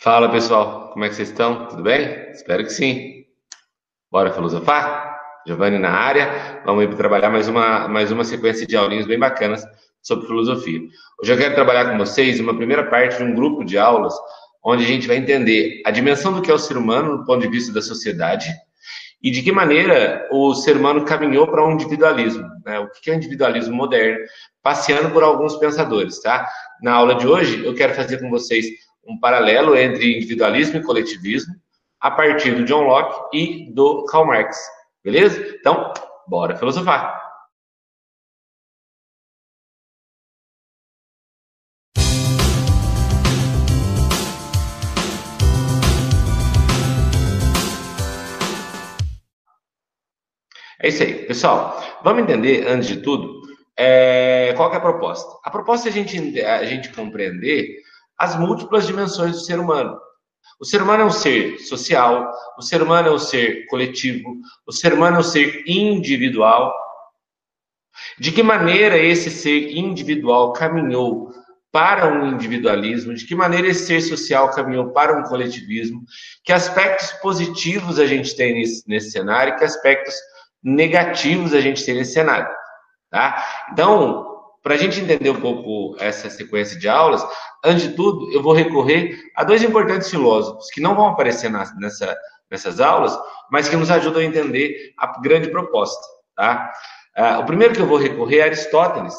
Fala pessoal, como é que vocês estão? Tudo bem? Espero que sim. Bora filosofar? Giovanni na área, vamos trabalhar mais uma, mais uma sequência de aulinhas bem bacanas sobre filosofia. Hoje eu quero trabalhar com vocês uma primeira parte de um grupo de aulas onde a gente vai entender a dimensão do que é o ser humano do ponto de vista da sociedade e de que maneira o ser humano caminhou para um individualismo, né? o que é o individualismo moderno, passeando por alguns pensadores, tá? Na aula de hoje eu quero fazer com vocês um paralelo entre individualismo e coletivismo a partir do John Locke e do Karl Marx. Beleza? Então, bora filosofar. É isso aí, pessoal. Vamos entender, antes de tudo, é, qual é a proposta. A proposta é a gente, a gente compreender as múltiplas dimensões do ser humano. O ser humano é um ser social, o ser humano é um ser coletivo, o ser humano é um ser individual. De que maneira esse ser individual caminhou para um individualismo, de que maneira esse ser social caminhou para um coletivismo, que aspectos positivos a gente tem nesse, nesse cenário, que aspectos negativos a gente tem nesse cenário. Tá? Então, para a gente entender um pouco essa sequência de aulas, antes de tudo, eu vou recorrer a dois importantes filósofos que não vão aparecer nessa, nessas aulas, mas que nos ajudam a entender a grande proposta. Tá? Uh, o primeiro que eu vou recorrer é Aristóteles.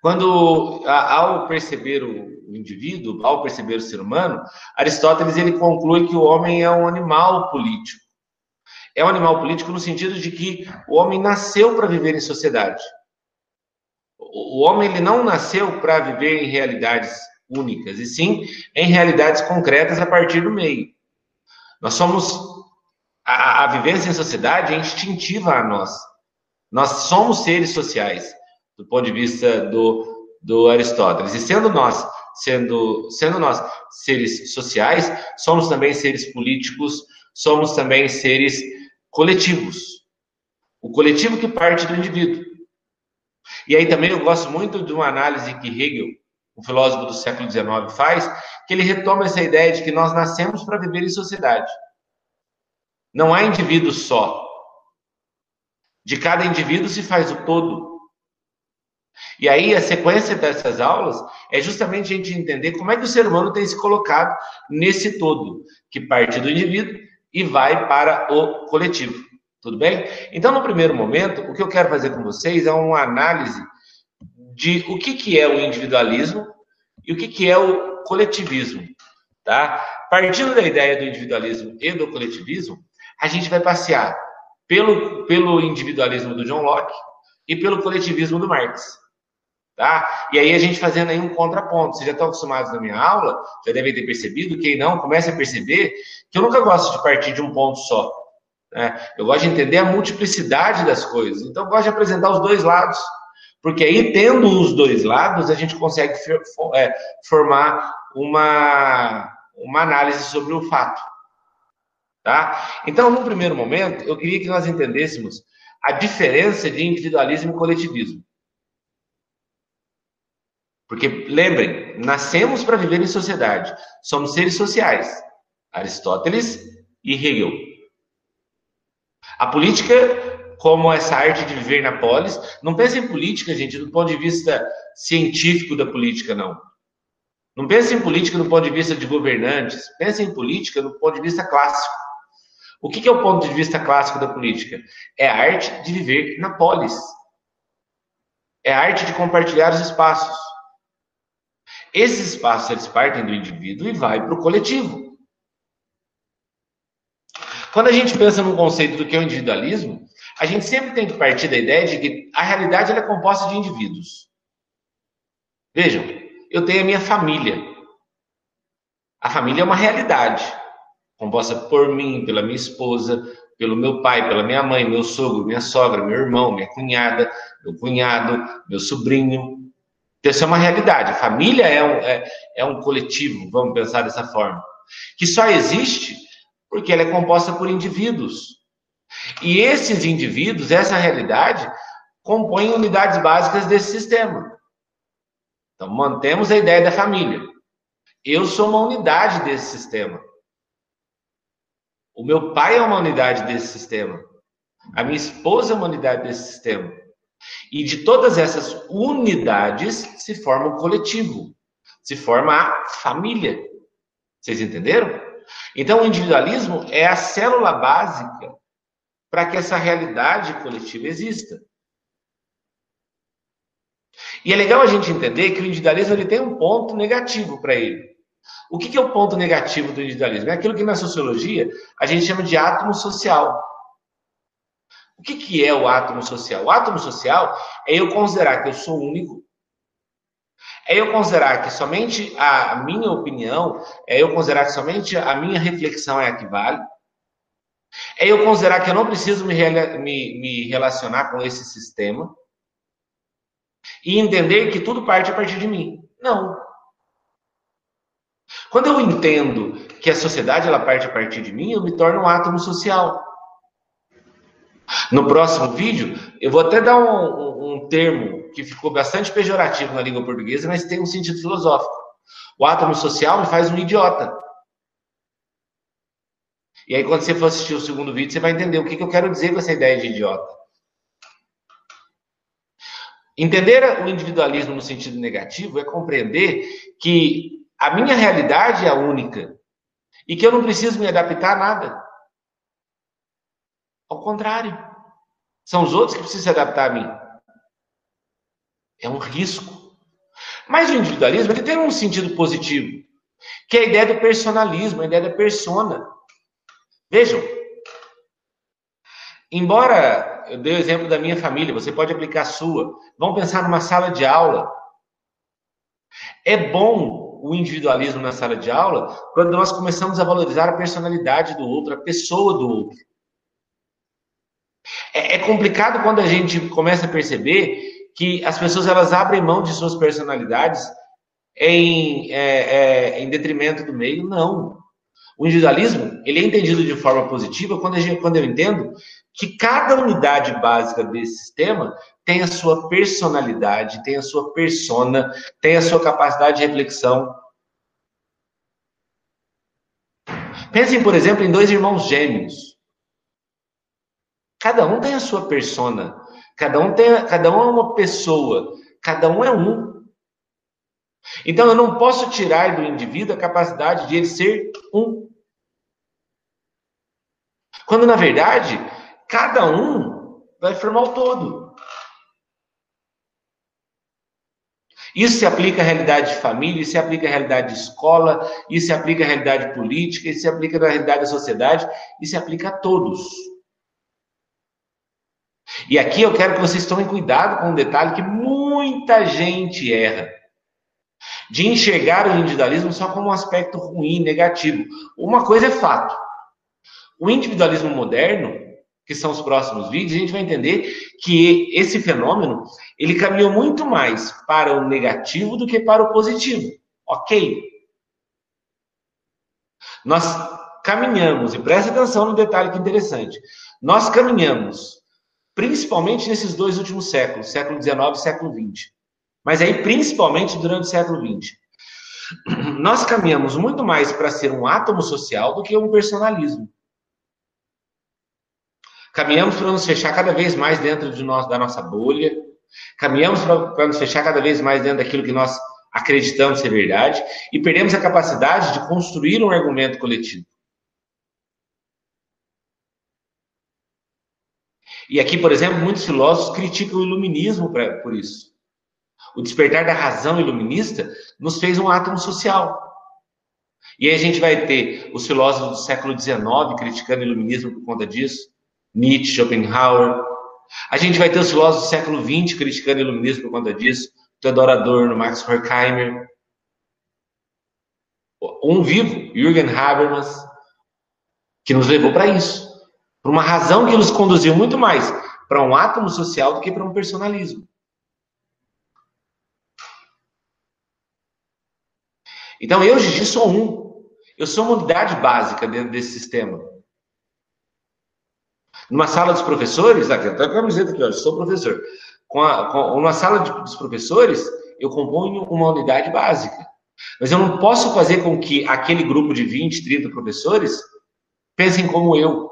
Quando, ao perceber o indivíduo, ao perceber o ser humano, Aristóteles ele conclui que o homem é um animal político. É um animal político no sentido de que o homem nasceu para viver em sociedade o homem ele não nasceu para viver em realidades únicas, e sim em realidades concretas a partir do meio. Nós somos. A, a vivência em sociedade é instintiva a nós. Nós somos seres sociais, do ponto de vista do, do Aristóteles. E sendo nós, sendo, sendo nós seres sociais, somos também seres políticos, somos também seres coletivos. O coletivo que parte do indivíduo. E aí também eu gosto muito de uma análise que Hegel, um filósofo do século XIX, faz, que ele retoma essa ideia de que nós nascemos para viver em sociedade. Não há indivíduo só. De cada indivíduo se faz o todo. E aí a sequência dessas aulas é justamente a gente entender como é que o ser humano tem se colocado nesse todo, que parte do indivíduo e vai para o coletivo. Tudo bem? Então, no primeiro momento, o que eu quero fazer com vocês é uma análise de o que, que é o individualismo e o que, que é o coletivismo. Tá? Partindo da ideia do individualismo e do coletivismo, a gente vai passear pelo, pelo individualismo do John Locke e pelo coletivismo do Marx. Tá? E aí a gente fazendo aí um contraponto. Vocês já estão acostumados na minha aula, já devem ter percebido, quem não, comece a perceber que eu nunca gosto de partir de um ponto só. Né? Eu gosto de entender a multiplicidade das coisas. Então, eu gosto de apresentar os dois lados. Porque aí, tendo os dois lados, a gente consegue é, formar uma, uma análise sobre o fato. Tá? Então, no primeiro momento, eu queria que nós entendêssemos a diferença de individualismo e coletivismo. Porque, lembrem, nascemos para viver em sociedade. Somos seres sociais. Aristóteles e Hegel. A política, como essa arte de viver na polis, não pense em política, gente, do ponto de vista científico da política, não. Não pense em política do ponto de vista de governantes, pense em política do ponto de vista clássico. O que é o ponto de vista clássico da política? É a arte de viver na polis. É a arte de compartilhar os espaços. Esses espaços eles partem do indivíduo e vai para o coletivo. Quando a gente pensa no conceito do que é o individualismo, a gente sempre tem que partir da ideia de que a realidade é composta de indivíduos. Vejam, eu tenho a minha família. A família é uma realidade, composta por mim, pela minha esposa, pelo meu pai, pela minha mãe, meu sogro, minha sogra, meu irmão, minha cunhada, meu cunhado, meu sobrinho. Então, isso é uma realidade. A família é um, é, é um coletivo, vamos pensar dessa forma, que só existe porque ela é composta por indivíduos. E esses indivíduos, essa realidade, compõem unidades básicas desse sistema. Então, mantemos a ideia da família. Eu sou uma unidade desse sistema. O meu pai é uma unidade desse sistema. A minha esposa é uma unidade desse sistema. E de todas essas unidades se forma um coletivo, se forma a família. Vocês entenderam? Então, o individualismo é a célula básica para que essa realidade coletiva exista. E é legal a gente entender que o individualismo ele tem um ponto negativo para ele. O que, que é o ponto negativo do individualismo? É aquilo que na sociologia a gente chama de átomo social. O que, que é o átomo social? O átomo social é eu considerar que eu sou único, é eu considerar que somente a minha opinião, é eu considerar que somente a minha reflexão é a que vale, é eu considerar que eu não preciso me, me, me relacionar com esse sistema e entender que tudo parte a partir de mim. Não. Quando eu entendo que a sociedade ela parte a partir de mim, eu me torno um átomo social. No próximo vídeo, eu vou até dar um, um, um termo que ficou bastante pejorativo na língua portuguesa, mas tem um sentido filosófico. O átomo social me faz um idiota. E aí, quando você for assistir o segundo vídeo, você vai entender o que, que eu quero dizer com essa ideia de idiota. Entender o individualismo no sentido negativo é compreender que a minha realidade é a única. E que eu não preciso me adaptar a nada. Ao contrário. São os outros que precisam se adaptar a mim. É um risco. Mas o individualismo ele tem um sentido positivo, que é a ideia do personalismo, a ideia da persona. Vejam, embora eu dei o exemplo da minha família, você pode aplicar a sua. Vamos pensar numa sala de aula. É bom o individualismo na sala de aula quando nós começamos a valorizar a personalidade do outro, a pessoa do outro. É, é complicado quando a gente começa a perceber que as pessoas elas abrem mão de suas personalidades em, é, é, em detrimento do meio. Não. O individualismo ele é entendido de forma positiva quando, gente, quando eu entendo que cada unidade básica desse sistema tem a sua personalidade, tem a sua persona, tem a sua capacidade de reflexão. Pensem, por exemplo, em dois irmãos gêmeos. Cada um tem a sua persona, cada um tem, cada um é uma pessoa, cada um é um. Então eu não posso tirar do indivíduo a capacidade de ele ser um. Quando na verdade, cada um vai formar o todo. Isso se aplica à realidade de família, isso se aplica à realidade de escola, isso se aplica à realidade política, isso se aplica à realidade da sociedade, isso se aplica a todos. E aqui eu quero que vocês tomem cuidado com um detalhe que muita gente erra. De enxergar o individualismo só como um aspecto ruim, negativo. Uma coisa é fato. O individualismo moderno, que são os próximos vídeos, a gente vai entender que esse fenômeno ele caminhou muito mais para o negativo do que para o positivo. Ok? Nós caminhamos, e preste atenção no detalhe que interessante. Nós caminhamos, principalmente nesses dois últimos séculos, século XIX e século XX. Mas aí, principalmente durante o século XX. Nós caminhamos muito mais para ser um átomo social do que um personalismo. Caminhamos para nos fechar cada vez mais dentro de nós, da nossa bolha. Caminhamos para nos fechar cada vez mais dentro daquilo que nós acreditamos ser verdade e perdemos a capacidade de construir um argumento coletivo. E aqui, por exemplo, muitos filósofos criticam o iluminismo por isso. O despertar da razão iluminista nos fez um átomo social. E aí a gente vai ter os filósofos do século XIX criticando o iluminismo por conta disso. Nietzsche, Schopenhauer. A gente vai ter os filósofos do século XX criticando o iluminismo por conta disso. Theodor Adorno, Max Horkheimer. Um vivo, Jürgen Habermas, que nos levou para isso. Por uma razão que nos conduziu muito mais para um átomo social do que para um personalismo. Então, eu, Gigi, sou um. Eu sou uma unidade básica dentro desse sistema. Numa sala dos professores, aqui, até a camiseta aqui, olha, sou professor. Com, a, com uma sala de, dos professores, eu componho uma unidade básica. Mas eu não posso fazer com que aquele grupo de 20, 30 professores pensem como eu.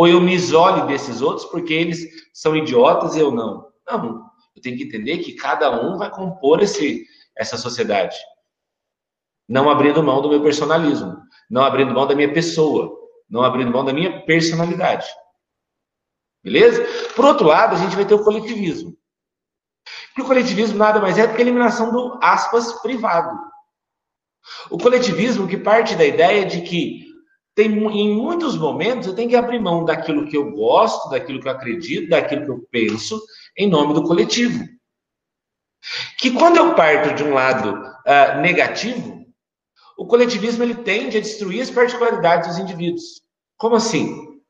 Ou eu me isole desses outros porque eles são idiotas e eu não. Não. Eu tenho que entender que cada um vai compor esse, essa sociedade. Não abrindo mão do meu personalismo. Não abrindo mão da minha pessoa. Não abrindo mão da minha personalidade. Beleza? Por outro lado, a gente vai ter o coletivismo. Que o coletivismo nada mais é do que a eliminação do aspas privado. O coletivismo que parte da ideia de que tem, em muitos momentos eu tenho que abrir mão daquilo que eu gosto, daquilo que eu acredito, daquilo que eu penso, em nome do coletivo. Que quando eu parto de um lado uh, negativo, o coletivismo ele tende a destruir as particularidades dos indivíduos. Como assim?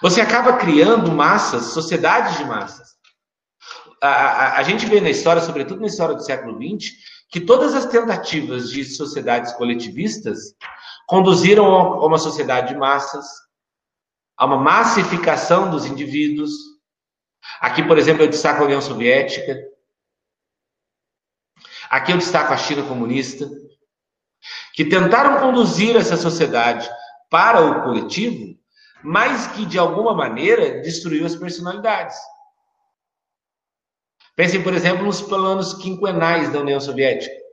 Você acaba criando massas, sociedades de massas. A, a, a, gente vê na história, sobretudo na história do século XX, que todas as tentativas de sociedades coletivistas conduziram a uma sociedade de massas, a uma massificação dos indivíduos. Aqui, por exemplo, eu destaco a União Soviética. Aqui eu destaco a China comunista, que tentaram conduzir essa sociedade para o coletivo, mas que de alguma maneira destruiu as personalidades. Pensem, por exemplo, nos planos quinquenais da União Soviética,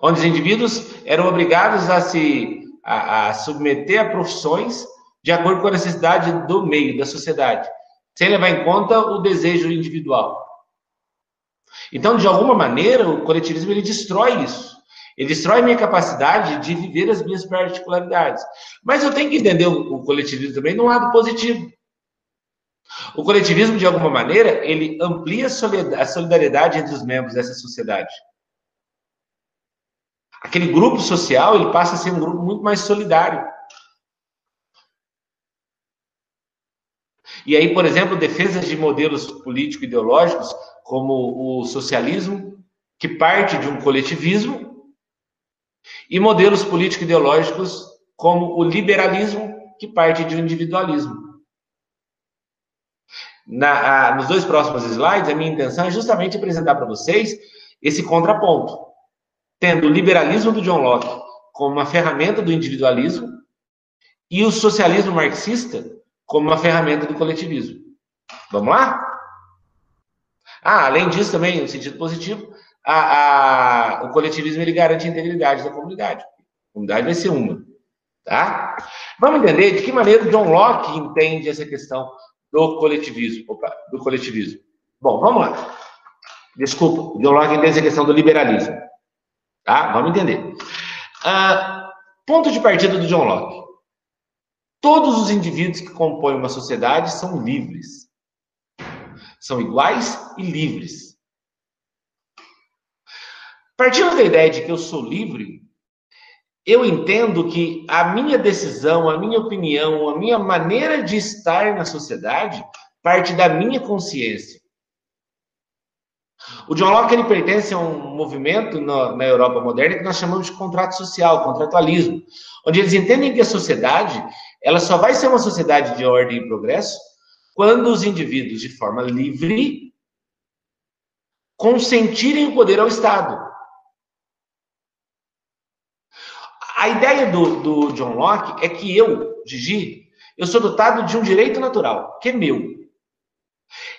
onde os indivíduos eram obrigados a se a, a submeter a profissões de acordo com a necessidade do meio, da sociedade, sem levar em conta o desejo individual. Então, de alguma maneira, o coletivismo ele destrói isso. Ele destrói minha capacidade de viver as minhas particularidades. Mas eu tenho que entender o, coletivismo também num lado positivo. O coletivismo, de alguma maneira, ele amplia a solidariedade entre os membros dessa sociedade. Aquele grupo social, ele passa a ser um grupo muito mais solidário. E aí, por exemplo, defesas de modelos político-ideológicos, como o socialismo, que parte de um coletivismo, e modelos político-ideológicos como o liberalismo, que parte de um individualismo. Na, a, nos dois próximos slides, a minha intenção é justamente apresentar para vocês esse contraponto, tendo o liberalismo do John Locke como uma ferramenta do individualismo e o socialismo marxista como uma ferramenta do coletivismo. Vamos lá? Ah, além disso, também, no sentido positivo, a, a, o coletivismo ele garante a integridade da comunidade. A comunidade vai ser uma. Tá? Vamos entender de que maneira o John Locke entende essa questão do coletivismo. Opa, do coletivismo. Bom, vamos lá. Desculpa, John Locke entende essa questão do liberalismo. Tá? Vamos entender. Uh, ponto de partida do John Locke. Todos os indivíduos que compõem uma sociedade são livres. São iguais e livres. Partindo da ideia de que eu sou livre, eu entendo que a minha decisão, a minha opinião, a minha maneira de estar na sociedade parte da minha consciência. O John Locke ele pertence a um movimento na, na Europa moderna que nós chamamos de contrato social, contratualismo, onde eles entendem que a sociedade ela só vai ser uma sociedade de ordem e progresso quando os indivíduos, de forma livre, consentirem o poder ao Estado. A ideia do, do John Locke é que eu, Gigi, eu sou dotado de um direito natural, que é meu.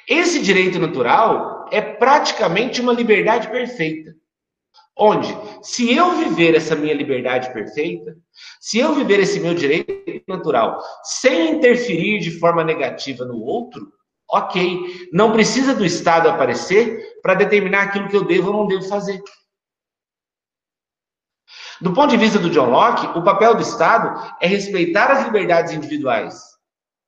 Esse direito natural é praticamente uma liberdade perfeita. Onde, se eu viver essa minha liberdade perfeita, se eu viver esse meu direito natural sem interferir de forma negativa no outro, ok. Não precisa do Estado aparecer para determinar aquilo que eu devo ou não devo fazer. Do ponto de vista do John Locke, o papel do Estado é respeitar as liberdades individuais.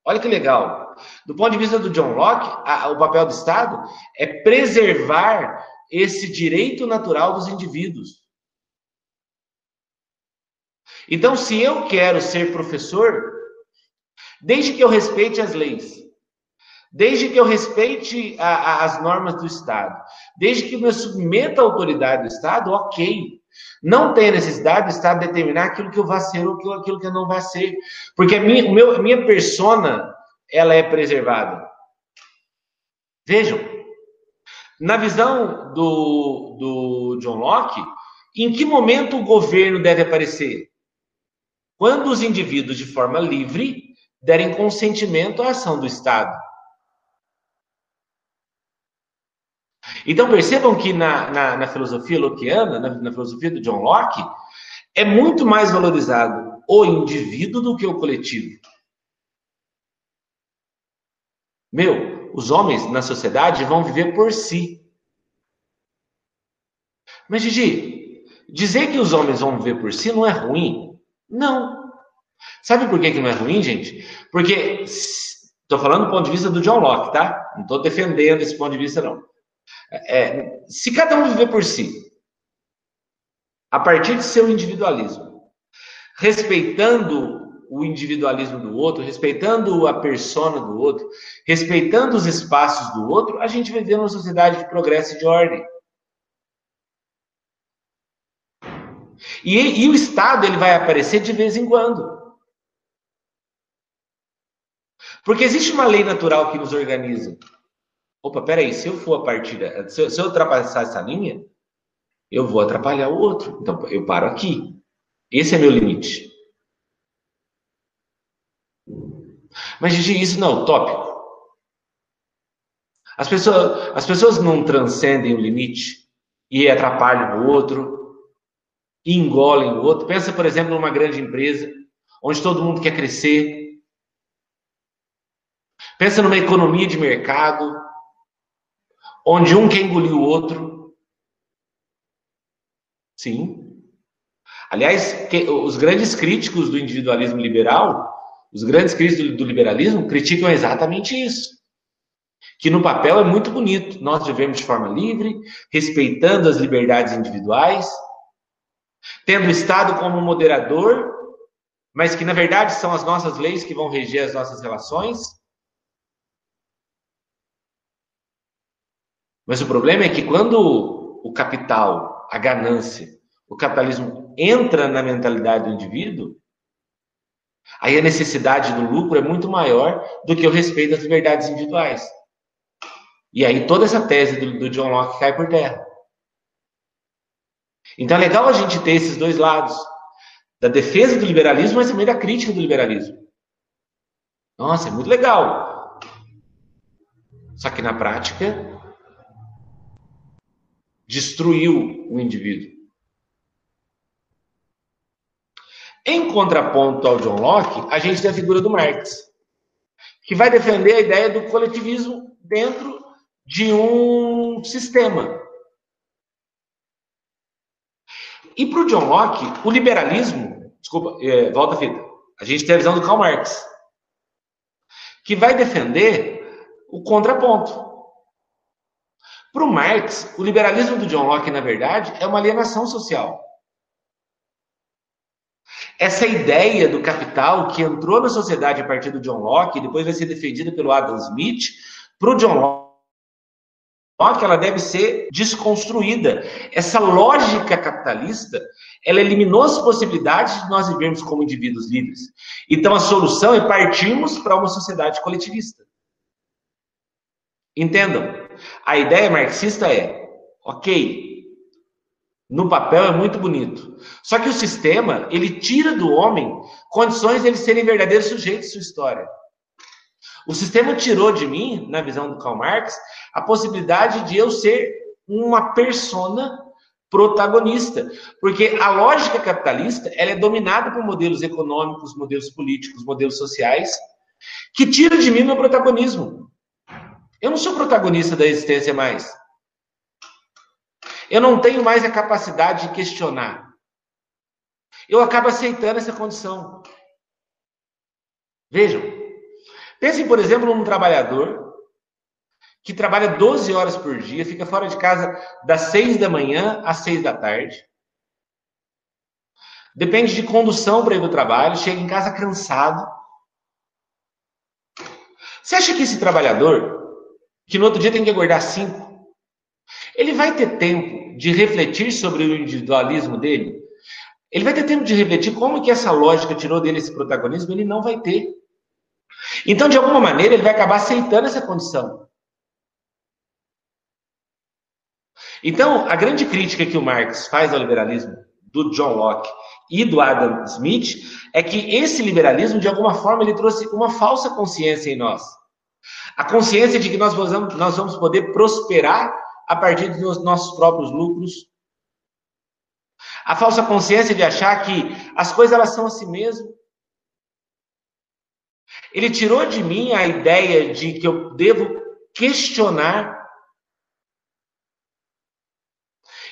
Olha que legal. Do ponto de vista do John Locke, a, o papel do Estado é preservar esse direito natural dos indivíduos. Então, se eu quero ser professor, desde que eu respeite as leis, desde que eu respeite a, a, as normas do Estado, desde que eu me submeta à autoridade do Estado, ok. Não tem necessidade do Estado determinar aquilo que eu vá ser ou aquilo que eu não vá ser. Porque a minha, meu, minha persona, ela é preservada. Vejam, na visão do, do John Locke, Em que momento o governo deve aparecer? Quando os indivíduos, de forma livre, derem consentimento à ação do Estado. Então percebam que na, na, na filosofia lockeana, na, na filosofia do John Locke, é muito mais valorizado o indivíduo do que o coletivo. Meu, os homens na sociedade vão viver por si. Mas, Gigi, dizer que os homens vão viver por si não é ruim? Não. Sabe por que, que não é ruim, gente? Porque, estou falando do ponto de vista do John Locke, tá? Não estou defendendo esse ponto de vista, não. É, se cada um viver por si, a partir de seu individualismo, respeitando o individualismo do outro, respeitando a persona do outro, respeitando os espaços do outro, a gente vai numa sociedade de progresso e de ordem. E, e o Estado ele vai aparecer de vez em quando. Porque existe uma lei natural que nos organiza. Opa, peraí, se eu for a partir, se eu, se eu ultrapassar essa linha, eu vou atrapalhar o outro. Então eu paro aqui. Esse é meu limite. Mas, Gigi, isso não é utópico. As pessoas, as pessoas não transcendem o limite e atrapalham o outro, e engolem o outro. Pensa, por exemplo, numa grande empresa, onde todo mundo quer crescer. Pensa numa economia de mercado, onde um quer engolir o outro. Sim. Aliás, os grandes críticos do individualismo liberal os grandes críticos do, liberalismo criticam exatamente isso. Que no papel é muito bonito. Nós vivemos de forma livre, respeitando as liberdades individuais, tendo o Estado como moderador, mas que na verdade são as nossas leis que vão reger as nossas relações. Mas o problema é que quando o capital, a ganância, o capitalismo entra na mentalidade do indivíduo, Aí a necessidade do lucro é muito maior do que o respeito às liberdades individuais. E aí toda essa tese do, do John Locke cai por terra. Então é legal a gente ter esses dois lados. Da defesa do liberalismo, mas também da crítica do liberalismo. Nossa, é muito legal. Só que na prática, destruiu o indivíduo. Em contraponto ao John Locke, a gente tem a figura do Marx, que vai defender a ideia do coletivismo dentro de um sistema. E para o John Locke, o liberalismo, desculpa, é, volta a fita, a gente tem a visão do Karl Marx, que vai defender o contraponto. Para o Marx, o liberalismo do John Locke, na verdade, é uma alienação social. Essa ideia do capital que entrou na sociedade a partir do John Locke, depois vai ser defendida pelo Adam Smith, para o John Locke, ela deve ser desconstruída. Essa lógica capitalista, ela eliminou as possibilidades de nós vivermos como indivíduos livres. Então a solução é partirmos para uma sociedade coletivista. Entendam? A ideia marxista é, ok, no papel é muito bonito. Só que o sistema, ele tira do homem condições de eles serem verdadeiros sujeitos de sua história. O sistema tirou de mim, na visão do Karl Marx, a possibilidade de eu ser uma persona protagonista, porque a lógica capitalista, ela é dominada por modelos econômicos, modelos políticos, modelos sociais, que tira de mim meu protagonismo. Eu não sou protagonista da existência mais. Eu não tenho mais a capacidade de questionar. Eu acabo aceitando essa condição. Vejam. Pensem, por exemplo, num trabalhador que trabalha 12 horas por dia, fica fora de casa das 6 da manhã às 6 da tarde. Depende de condução para ir para o trabalho, chega em casa cansado. Você acha que esse trabalhador, que no outro dia tem que acordar 5, ele vai ter tempo de refletir sobre o individualismo dele? Ele vai ter tempo de refletir como que essa lógica tirou dele esse protagonismo? Ele não vai ter. Então, de alguma maneira, ele vai acabar aceitando essa condição. Então, a grande crítica que o Marx faz ao liberalismo do John Locke e do Adam Smith é que esse liberalismo, de alguma forma, ele trouxe uma falsa consciência em nós. A consciência de que nós vamos, nós vamos poder prosperar a partir dos nossos próprios lucros. A falsa consciência de achar que as coisas elas são assim mesmo. Ele tirou de mim a ideia de que eu devo questionar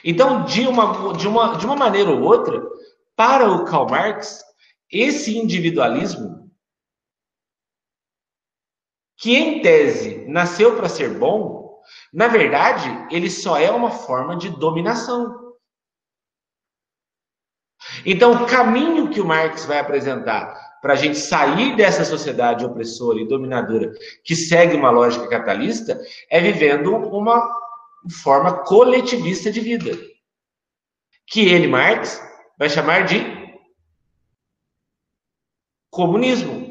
Então, de uma, de uma, de uma maneira ou outra, para o Karl Marx, esse individualismo, que em tese nasceu para ser bom, na verdade, ele só é uma forma de dominação. Então, o caminho que o Marx vai apresentar para a gente sair dessa sociedade opressora e dominadora que segue uma lógica capitalista é vivendo uma forma coletivista de vida, que ele, Marx, vai chamar de comunismo.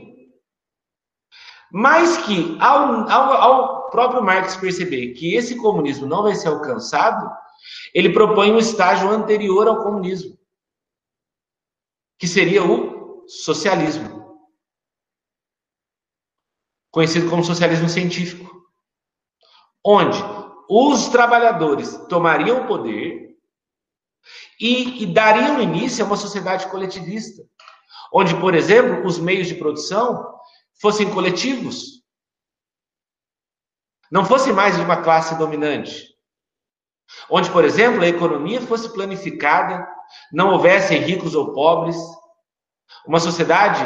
Mas que, ao, ao, ao próprio Marx perceber que esse comunismo não vai ser alcançado, ele propõe um estágio anterior ao comunismo, que seria o socialismo, conhecido como socialismo científico, onde os trabalhadores tomariam o poder e, e dariam início a uma sociedade coletivista, onde, por exemplo, os meios de produção fossem coletivos, não fosse mais de uma classe dominante, onde, por exemplo, a economia fosse planificada, não houvessem ricos ou pobres, uma sociedade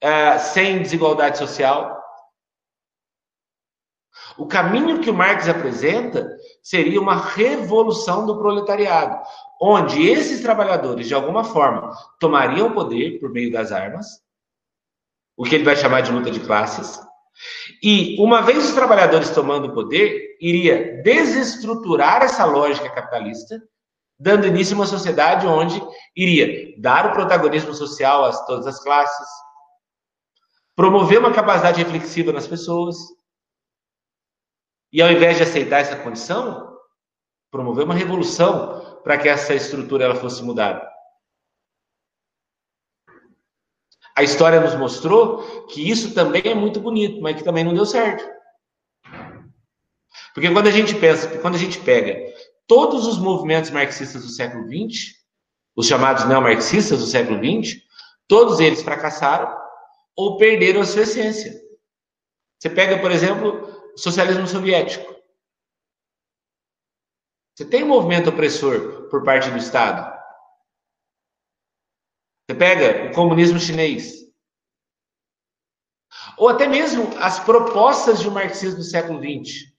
é, sem desigualdade social. O caminho que o Marx apresenta seria uma revolução do proletariado, onde esses trabalhadores, de alguma forma, tomariam o poder por meio das armas, o que ele vai chamar de luta de classes, e uma vez os trabalhadores tomando o poder, iria desestruturar essa lógica capitalista, dando início a uma sociedade onde iria dar o protagonismo social a todas as classes, promover uma capacidade reflexiva nas pessoas, e ao invés de aceitar essa condição, promover uma revolução para que essa estrutura ela fosse mudada. A história nos mostrou que isso também é muito bonito, mas que também não deu certo. Porque quando a gente pensa, quando a gente pega todos os movimentos marxistas do século XX, os chamados neomarxistas do século XX, todos eles fracassaram ou perderam a sua essência. Você pega, por exemplo, socialismo soviético. Você tem um movimento opressor por parte do Estado. Você pega o comunismo chinês. Ou até mesmo as propostas de um marxismo do século XX.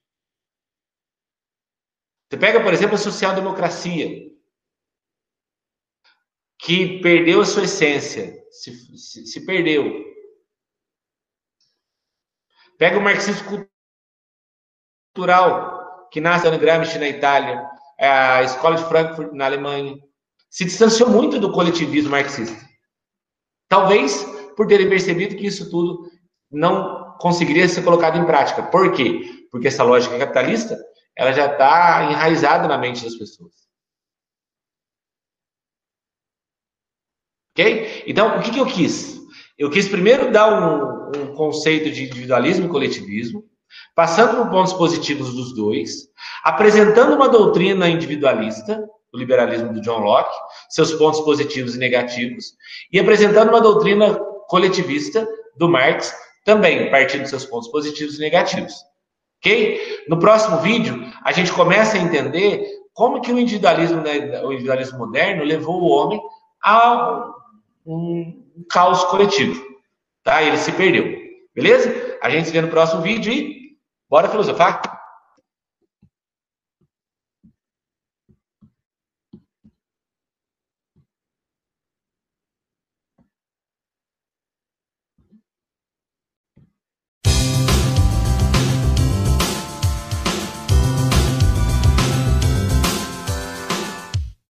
Você pega, por exemplo, a social-democracia, que perdeu a sua essência, se, se, se perdeu. Pega o marxismo cultural que nasce no Gramsci na Itália, a Escola de Frankfurt na Alemanha, se distanciou muito do coletivismo marxista. Talvez por terem percebido que isso tudo não conseguiria ser colocado em prática. Por quê? Porque essa lógica capitalista ela já está enraizada na mente das pessoas. Ok? Então, o que, que eu quis? Eu quis primeiro dar um, um conceito de individualismo e coletivismo, passando por pontos positivos dos dois, apresentando uma doutrina individualista, o liberalismo do John Locke, seus pontos positivos e negativos, e apresentando uma doutrina coletivista do Marx, também partindo dos seus pontos positivos e negativos. Ok? No próximo vídeo, a gente começa a entender como que o individualismo, né, o individualismo moderno levou o homem a um caos coletivo. Tá? Ele se perdeu. Beleza? A gente se vê no próximo vídeo e Bora filosofar?